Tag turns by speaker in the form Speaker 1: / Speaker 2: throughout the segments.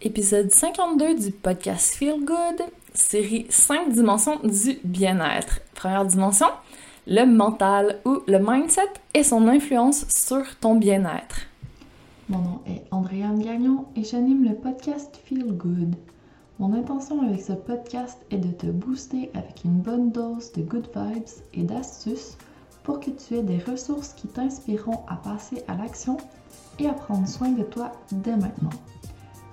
Speaker 1: Épisode 52 du podcast Feel Good, série 5 dimensions du bien-être. Première dimension, le mental ou le mindset et son influence sur ton bien-être.
Speaker 2: Mon nom est Andréane Gagnon et j'anime le podcast Feel Good. Mon intention avec ce podcast est de te booster avec une bonne dose de good vibes et d'astuces pour que tu aies des ressources qui t'inspireront à passer à l'action et à prendre soin de toi dès maintenant.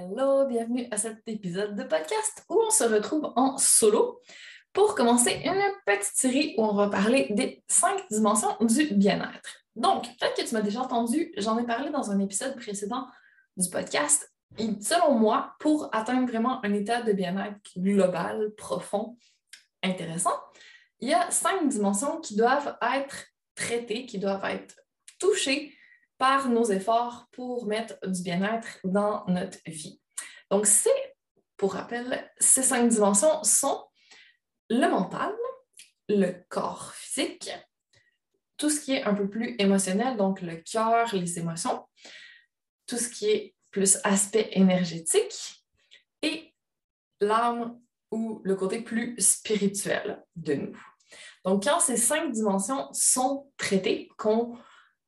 Speaker 1: Hello, bienvenue à cet épisode de podcast où on se retrouve en solo pour commencer une petite série où on va parler des cinq dimensions du bien-être. Donc, peut-être que tu m'as déjà entendu, j'en ai parlé dans un épisode précédent du podcast. Et selon moi, pour atteindre vraiment un état de bien-être global, profond, intéressant, il y a cinq dimensions qui doivent être traitées, qui doivent être touchées par nos efforts pour mettre du bien-être dans notre vie. Donc, c'est, pour rappel, ces cinq dimensions sont le mental, le corps physique, tout ce qui est un peu plus émotionnel, donc le cœur, les émotions, tout ce qui est plus aspect énergétique et l'âme ou le côté plus spirituel de nous. Donc, quand ces cinq dimensions sont traitées, qu'on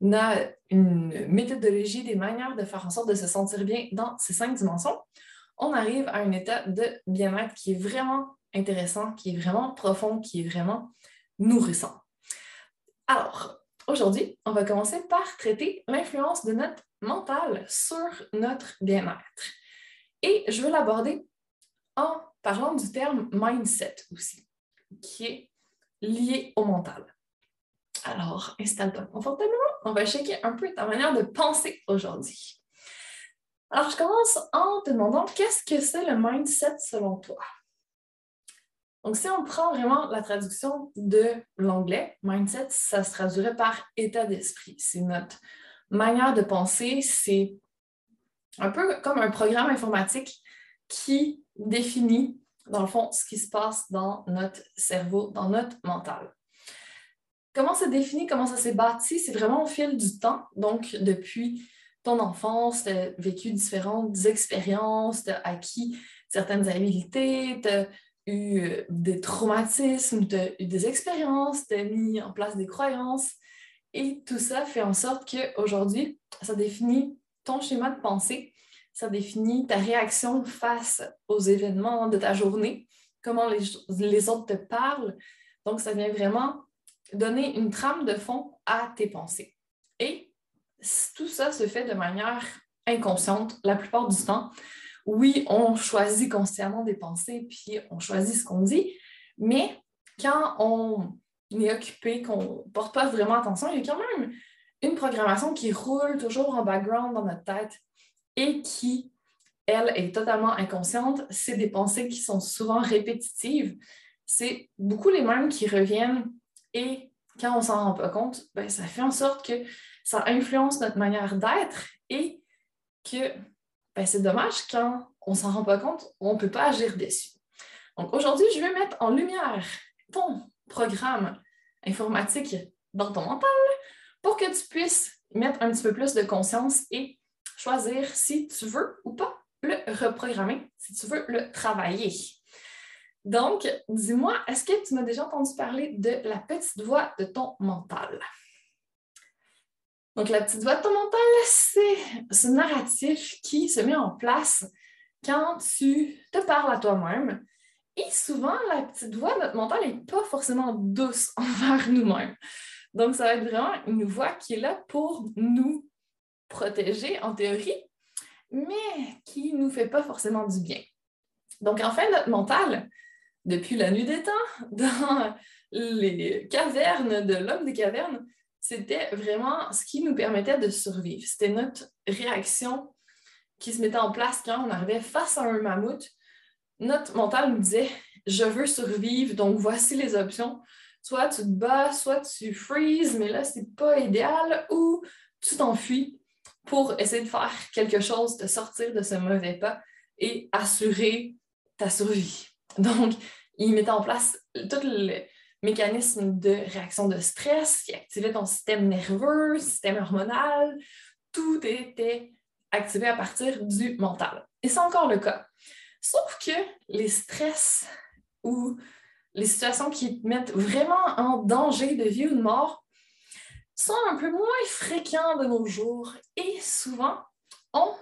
Speaker 1: on a une méthodologie, des manières de faire en sorte de se sentir bien dans ces cinq dimensions, on arrive à un état de bien-être qui est vraiment intéressant, qui est vraiment profond, qui est vraiment nourrissant. Alors, aujourd'hui, on va commencer par traiter l'influence de notre mental sur notre bien-être. Et je veux l'aborder en parlant du terme mindset aussi, qui est lié au mental. Alors, installe-toi confortablement. On va checker un peu ta manière de penser aujourd'hui. Alors, je commence en te demandant qu'est-ce que c'est le mindset selon toi? Donc, si on prend vraiment la traduction de l'anglais, mindset, ça se traduirait par état d'esprit. C'est notre manière de penser, c'est un peu comme un programme informatique qui définit, dans le fond, ce qui se passe dans notre cerveau, dans notre mental. Comment ça définit, comment ça s'est bâti? C'est vraiment au fil du temps. Donc, depuis ton enfance, tu as vécu différentes expériences, tu as acquis certaines habiletés, tu as eu euh, des traumatismes, tu as eu des expériences, tu as mis en place des croyances. Et tout ça fait en sorte qu'aujourd'hui, ça définit ton schéma de pensée, ça définit ta réaction face aux événements de ta journée, comment les, les autres te parlent. Donc, ça vient vraiment donner une trame de fond à tes pensées. Et tout ça se fait de manière inconsciente la plupart du temps. Oui, on choisit consciemment des pensées, puis on choisit ce qu'on dit, mais quand on est occupé, qu'on ne porte pas vraiment attention, il y a quand même une programmation qui roule toujours en background dans notre tête et qui, elle, est totalement inconsciente. C'est des pensées qui sont souvent répétitives. C'est beaucoup les mêmes qui reviennent et quand on s'en rend pas compte, ben, ça fait en sorte que ça influence notre manière d'être et que ben, c'est dommage quand on s'en rend pas compte, on ne peut pas agir dessus. Donc aujourd'hui, je vais mettre en lumière ton programme informatique dans ton mental pour que tu puisses mettre un petit peu plus de conscience et choisir si tu veux ou pas le reprogrammer, si tu veux le travailler. Donc, dis-moi, est-ce que tu m'as déjà entendu parler de la petite voix de ton mental? Donc, la petite voix de ton mental, c'est ce narratif qui se met en place quand tu te parles à toi-même. Et souvent, la petite voix de notre mental n'est pas forcément douce envers nous-mêmes. Donc, ça va être vraiment une voix qui est là pour nous protéger en théorie, mais qui ne nous fait pas forcément du bien. Donc, en fait, notre mental, depuis la nuit des temps, dans les cavernes de l'homme des cavernes, c'était vraiment ce qui nous permettait de survivre. C'était notre réaction qui se mettait en place quand on arrivait face à un mammouth. Notre mental nous disait Je veux survivre, donc voici les options. Soit tu te bats, soit tu freezes, mais là, c'est pas idéal, ou tu t'enfuis pour essayer de faire quelque chose, de sortir de ce mauvais pas et assurer ta survie. Donc, il mettait en place tout le mécanisme de réaction de stress qui activait ton système nerveux, système hormonal. Tout était activé à partir du mental. Et c'est encore le cas. Sauf que les stress ou les situations qui te mettent vraiment en danger de vie ou de mort sont un peu moins fréquents de nos jours et souvent on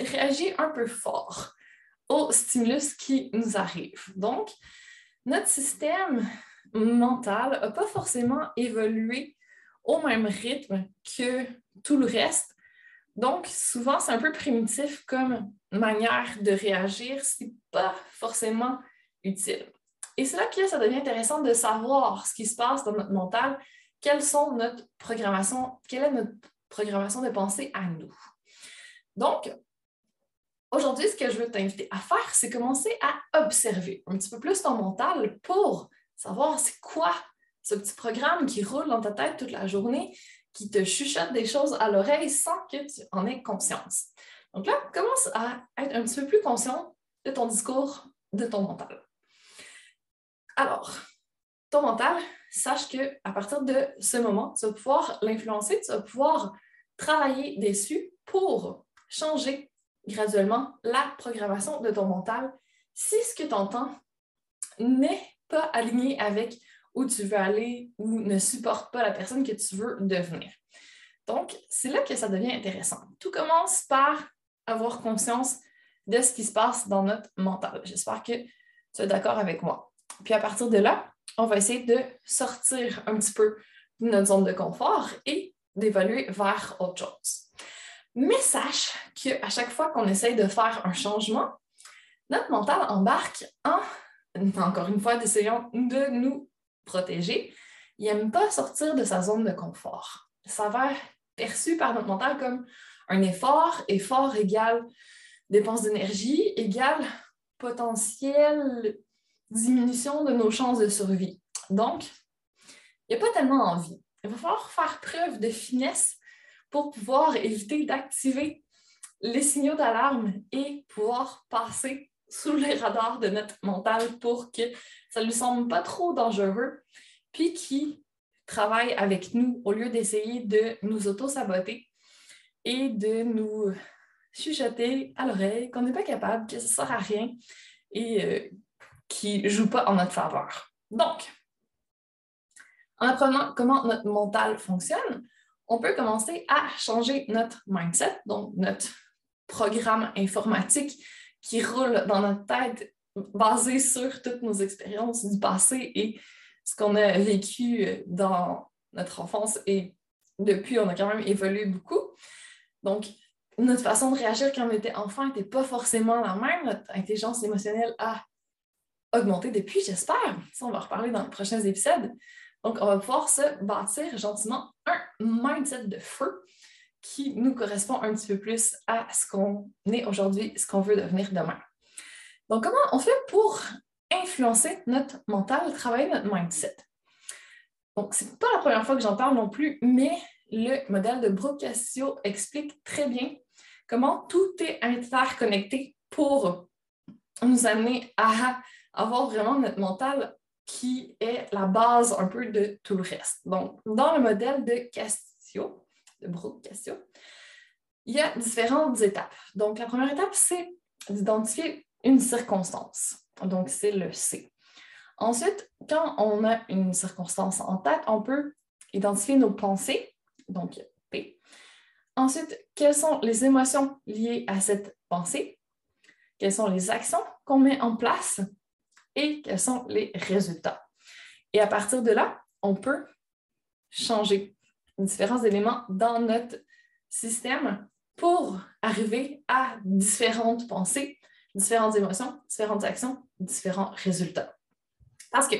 Speaker 1: réagit un peu fort stimulus qui nous arrive. Donc, notre système mental n'a pas forcément évolué au même rythme que tout le reste. Donc, souvent, c'est un peu primitif comme manière de réagir, c'est pas forcément utile. Et c'est là que ça devient intéressant de savoir ce qui se passe dans notre mental, quelles sont notre programmation, quelle est notre programmation de pensée à nous? Donc, Aujourd'hui, ce que je veux t'inviter à faire, c'est commencer à observer un petit peu plus ton mental pour savoir c'est quoi ce petit programme qui roule dans ta tête toute la journée, qui te chuchote des choses à l'oreille sans que tu en aies conscience. Donc là, commence à être un petit peu plus conscient de ton discours, de ton mental. Alors, ton mental, sache que à partir de ce moment, tu vas pouvoir l'influencer, tu vas pouvoir travailler dessus pour changer graduellement la programmation de ton mental si ce que tu entends n'est pas aligné avec où tu veux aller ou ne supporte pas la personne que tu veux devenir. Donc, c'est là que ça devient intéressant. Tout commence par avoir conscience de ce qui se passe dans notre mental. J'espère que tu es d'accord avec moi. Puis à partir de là, on va essayer de sortir un petit peu de notre zone de confort et d'évoluer vers autre chose. Mais sache qu'à chaque fois qu'on essaye de faire un changement, notre mental embarque en, encore une fois, essayant de nous protéger. Il n'aime pas sortir de sa zone de confort. Ça va perçu par notre mental comme un effort. Effort égale dépense d'énergie, égale potentielle diminution de nos chances de survie. Donc, il n'y a pas tellement envie. Il va falloir faire preuve de finesse pour pouvoir éviter d'activer les signaux d'alarme et pouvoir passer sous les radars de notre mental pour que ça ne lui semble pas trop dangereux, puis qui travaille avec nous au lieu d'essayer de nous auto-saboter et de nous chuchoter à l'oreille qu'on n'est pas capable, que ça ne sert à rien et euh, qui ne joue pas en notre faveur. Donc, en apprenant comment notre mental fonctionne, on peut commencer à changer notre mindset, donc notre programme informatique qui roule dans notre tête basé sur toutes nos expériences du passé et ce qu'on a vécu dans notre enfance et depuis, on a quand même évolué beaucoup. Donc, notre façon de réagir quand on était enfant n'était pas forcément la même. Notre intelligence émotionnelle a augmenté depuis, j'espère. Ça, on va reparler dans les prochains épisodes. Donc, on va pouvoir se bâtir gentiment un mindset de feu qui nous correspond un petit peu plus à ce qu'on est aujourd'hui, ce qu'on veut devenir demain. Donc, comment on fait pour influencer notre mental, travailler notre mindset? Donc, ce n'est pas la première fois que j'en parle non plus, mais le modèle de Brooke explique très bien comment tout est interconnecté pour nous amener à avoir vraiment notre mental qui est la base un peu de tout le reste. Donc, dans le modèle de Castio, de Brooke Castio, il y a différentes étapes. Donc, la première étape, c'est d'identifier une circonstance. Donc, c'est le C. Ensuite, quand on a une circonstance en tête, on peut identifier nos pensées, donc P. Ensuite, quelles sont les émotions liées à cette pensée? Quelles sont les actions qu'on met en place? Et quels sont les résultats? Et à partir de là, on peut changer différents éléments dans notre système pour arriver à différentes pensées, différentes émotions, différentes actions, différents résultats. Parce que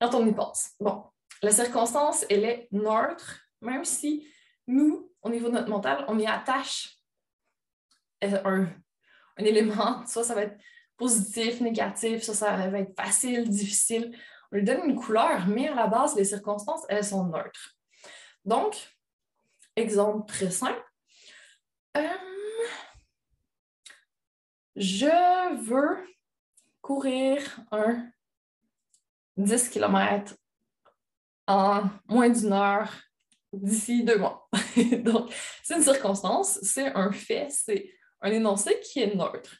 Speaker 1: quand on y pense, bon, la circonstance, elle est neutre, même si nous, au niveau de notre mental, on y attache euh, un, un élément, soit ça va être positif, négatif, ça, ça va être facile, difficile. On lui donne une couleur, mais à la base, les circonstances, elles sont neutres. Donc, exemple très simple. Euh, je veux courir un 10 km en moins d'une heure d'ici deux mois. Donc, c'est une circonstance, c'est un fait, c'est un énoncé qui est neutre.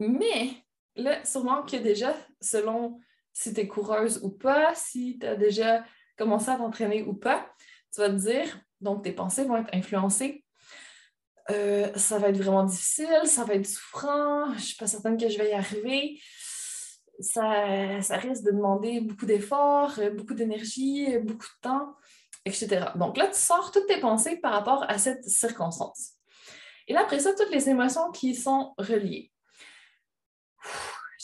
Speaker 1: Mais là, sûrement que déjà, selon si tu es coureuse ou pas, si tu as déjà commencé à t'entraîner ou pas, tu vas te dire, donc tes pensées vont être influencées. Euh, ça va être vraiment difficile, ça va être souffrant, je ne suis pas certaine que je vais y arriver ça, ça risque de demander beaucoup d'efforts, euh, beaucoup d'énergie, euh, beaucoup de temps, etc. Donc là, tu sors toutes tes pensées par rapport à cette circonstance. Et là, après ça, toutes les émotions qui sont reliées.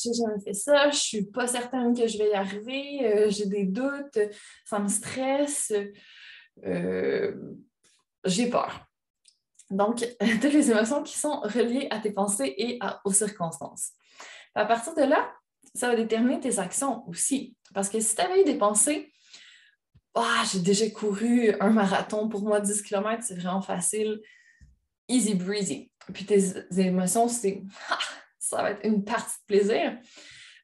Speaker 1: J'ai jamais fait ça, je suis pas certaine que je vais y arriver, euh, j'ai des doutes, ça me stresse, j'ai peur. Donc, toutes les émotions qui sont reliées à tes pensées et aux circonstances. À partir de là, ça va déterminer tes actions aussi. Parce que si tu avais eu des pensées, ah, j'ai déjà couru un marathon, pour moi 10 km, c'est vraiment facile, easy breezy. Puis tes émotions, c'est ah, ça va être une partie de plaisir.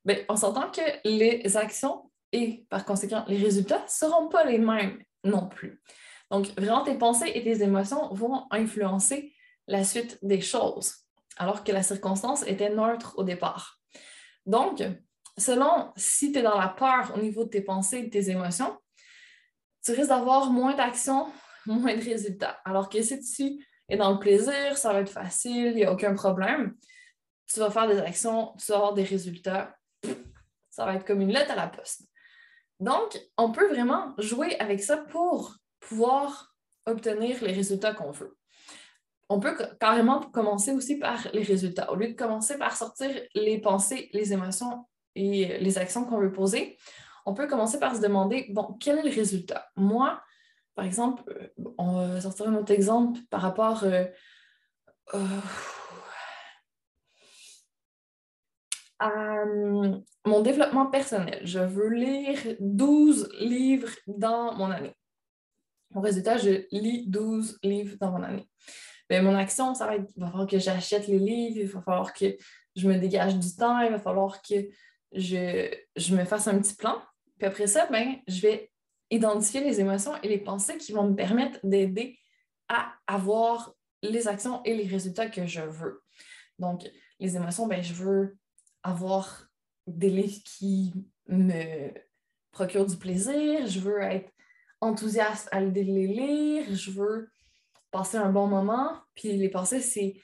Speaker 1: Mais on s'entend que les actions et par conséquent les résultats ne seront pas les mêmes non plus. Donc, vraiment, tes pensées et tes émotions vont influencer la suite des choses, alors que la circonstance était neutre au départ. Donc, selon si tu es dans la peur au niveau de tes pensées et de tes émotions, tu risques d'avoir moins d'actions, moins de résultats. Alors que si tu es dans le plaisir, ça va être facile, il n'y a aucun problème. Tu vas faire des actions, tu vas avoir des résultats. Ça va être comme une lettre à la poste. Donc, on peut vraiment jouer avec ça pour pouvoir obtenir les résultats qu'on veut on peut carrément commencer aussi par les résultats. Au lieu de commencer par sortir les pensées, les émotions et les actions qu'on veut poser, on peut commencer par se demander, bon, quel est le résultat? Moi, par exemple, euh, on va sortir un autre exemple par rapport euh, euh, à mon développement personnel. Je veux lire 12 livres dans mon année. Mon résultat, je lis 12 livres dans mon année. Ben, mon action, ça va être, il va falloir que j'achète les livres, il va falloir que je me dégage du temps, il va falloir que je, me fasse un petit plan. Puis après ça, ben, je vais identifier les émotions et les pensées qui vont me permettre d'aider à avoir les actions et les résultats que je veux. Donc, les émotions, ben, je veux avoir des livres qui me procurent du plaisir, je veux être enthousiaste à les lire, je veux passer un bon moment. Puis les pensées, c'est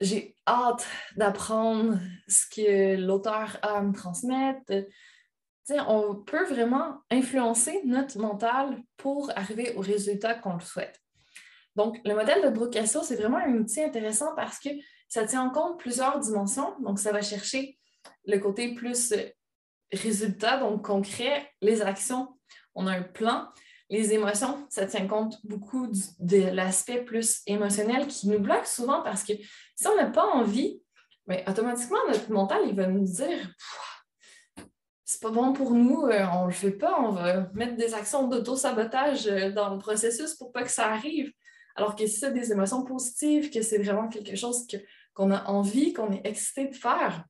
Speaker 1: j'ai hâte d'apprendre ce que l'auteur a à me transmettre. on peut vraiment influencer notre mental pour arriver au résultat qu'on le souhaite. Donc, le modèle de Brocasso, c'est vraiment un outil intéressant parce que ça tient en compte plusieurs dimensions. Donc, ça va chercher le côté plus résultat, donc concret, les actions on a un plan. Les émotions, ça tient compte beaucoup de l'aspect plus émotionnel qui nous bloque souvent parce que si on n'a pas envie, automatiquement, notre mental, il va nous dire c'est pas bon pour nous, euh, on le fait pas, on va mettre des actions d'auto-sabotage euh, dans le processus pour pas que ça arrive. Alors que si c'est des émotions positives, que c'est vraiment quelque chose qu'on a envie, qu'on est excité de faire,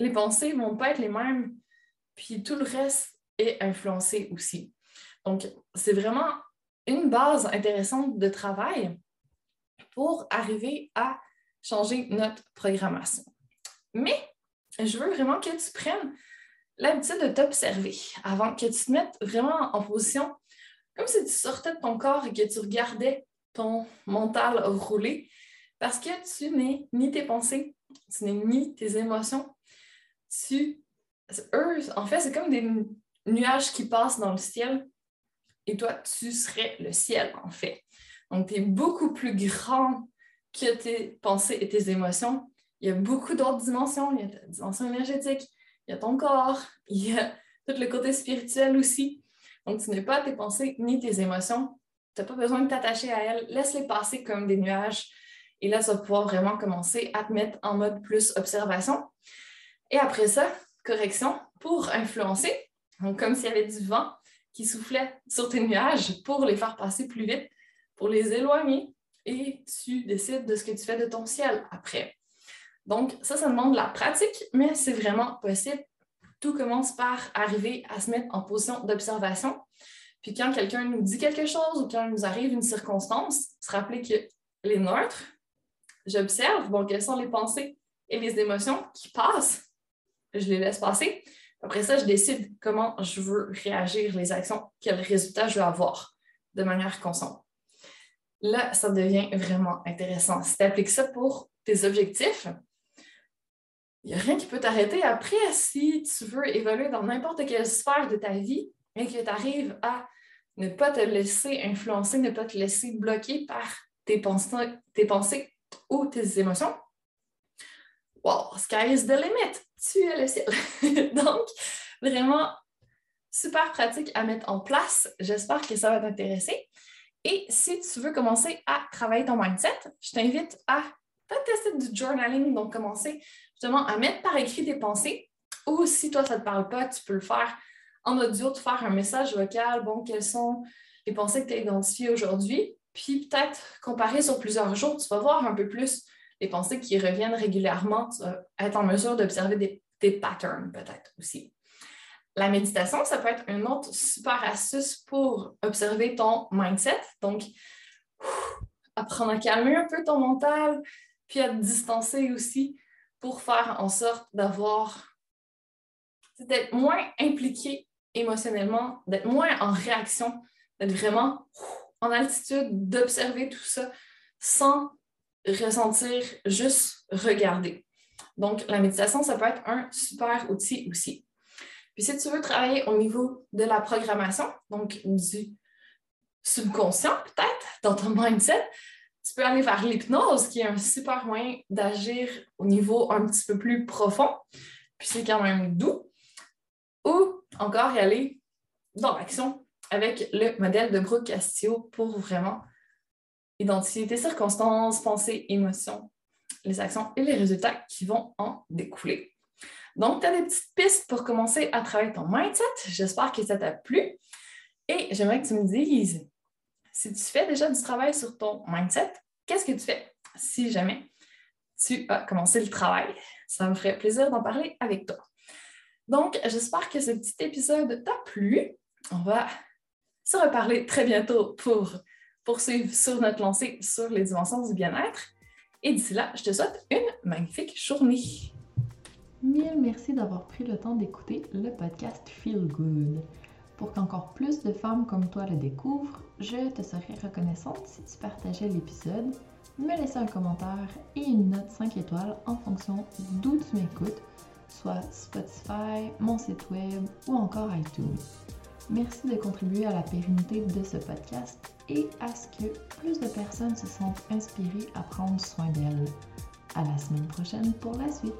Speaker 1: les pensées vont pas être les mêmes, puis tout le reste est influencé aussi. Donc, c'est vraiment une base intéressante de travail pour arriver à changer notre programmation. Mais je veux vraiment que tu prennes l'habitude de t'observer avant que tu te mettes vraiment en position, comme si tu sortais de ton corps et que tu regardais ton mental rouler, parce que tu n'es ni tes pensées, tu n'es ni tes émotions. Tu, eux, en fait, c'est comme des nuages qui passent dans le ciel et toi, tu serais le ciel, en fait. Donc, tu es beaucoup plus grand que tes pensées et tes émotions. Il y a beaucoup d'autres dimensions. Il y a ta dimension énergétique, il y a ton corps, il y a tout le côté spirituel aussi. Donc, tu n'es pas tes pensées ni tes émotions. Tu n'as pas besoin de t'attacher à elles. Laisse-les passer comme des nuages. Et là, ça va pouvoir vraiment commencer à te mettre en mode plus observation. Et après ça, correction pour influencer. Donc, comme s'il y avait du vent qui soufflait sur tes nuages pour les faire passer plus vite, pour les éloigner. Et tu décides de ce que tu fais de ton ciel après. Donc, ça, ça demande de la pratique, mais c'est vraiment possible. Tout commence par arriver à se mettre en position d'observation. Puis quand quelqu'un nous dit quelque chose ou quand il nous arrive une circonstance, se rappeler que les neutres, j'observe, bon, quelles sont les pensées et les émotions qui passent, je les laisse passer. Après ça, je décide comment je veux réagir, les actions, quel résultat je veux avoir de manière consciente. Là, ça devient vraiment intéressant. Si tu appliques ça pour tes objectifs, il n'y a rien qui peut t'arrêter. Après, si tu veux évoluer dans n'importe quelle sphère de ta vie et que tu arrives à ne pas te laisser influencer, ne pas te laisser bloquer par tes pensées ou tes émotions, wow, sky is the limit. Tu es le ciel. Donc, vraiment, super pratique à mettre en place. J'espère que ça va t'intéresser. Et si tu veux commencer à travailler ton mindset, je t'invite à tester du journaling, donc commencer justement à mettre par écrit tes pensées. Ou si toi, ça ne te parle pas, tu peux le faire en audio, te faire un message vocal. Bon, quelles sont les pensées que tu as identifiées aujourd'hui? Puis peut-être comparer sur plusieurs jours, tu vas voir un peu plus les pensées qui reviennent régulièrement. Tu vas être en mesure d'observer des, des patterns peut-être aussi. La méditation, ça peut être une autre super astuce pour observer ton mindset. Donc, apprendre à calmer un peu ton mental, puis à te distancer aussi pour faire en sorte d'avoir, d'être moins impliqué émotionnellement, d'être moins en réaction, d'être vraiment en altitude, d'observer tout ça sans ressentir, juste regarder. Donc, la méditation, ça peut être un super outil aussi. Puis si tu veux travailler au niveau de la programmation, donc du subconscient peut-être, dans ton mindset, tu peux aller vers l'hypnose, qui est un super moyen d'agir au niveau un petit peu plus profond, puis c'est quand même doux. Ou encore y aller dans l'action avec le modèle de Brooke Castillo pour vraiment identifier tes circonstances, pensées, émotions, les actions et les résultats qui vont en découler. Donc, tu as des petites pistes pour commencer à travailler ton mindset. J'espère que ça t'a plu. Et j'aimerais que tu me dises si tu fais déjà du travail sur ton mindset, qu'est-ce que tu fais si jamais tu as commencé le travail? Ça me ferait plaisir d'en parler avec toi. Donc, j'espère que ce petit épisode t'a plu. On va se reparler très bientôt pour poursuivre sur notre lancée sur les dimensions du bien-être. Et d'ici là, je te souhaite une magnifique journée.
Speaker 2: Mille merci d'avoir pris le temps d'écouter le podcast Feel Good. Pour qu'encore plus de femmes comme toi le découvrent, je te serais reconnaissante si tu partageais l'épisode, me laissais un commentaire et une note 5 étoiles en fonction d'où tu m'écoutes, soit Spotify, mon site web ou encore iTunes. Merci de contribuer à la pérennité de ce podcast et à ce que plus de personnes se sentent inspirées à prendre soin d'elles. À la semaine prochaine pour la suite.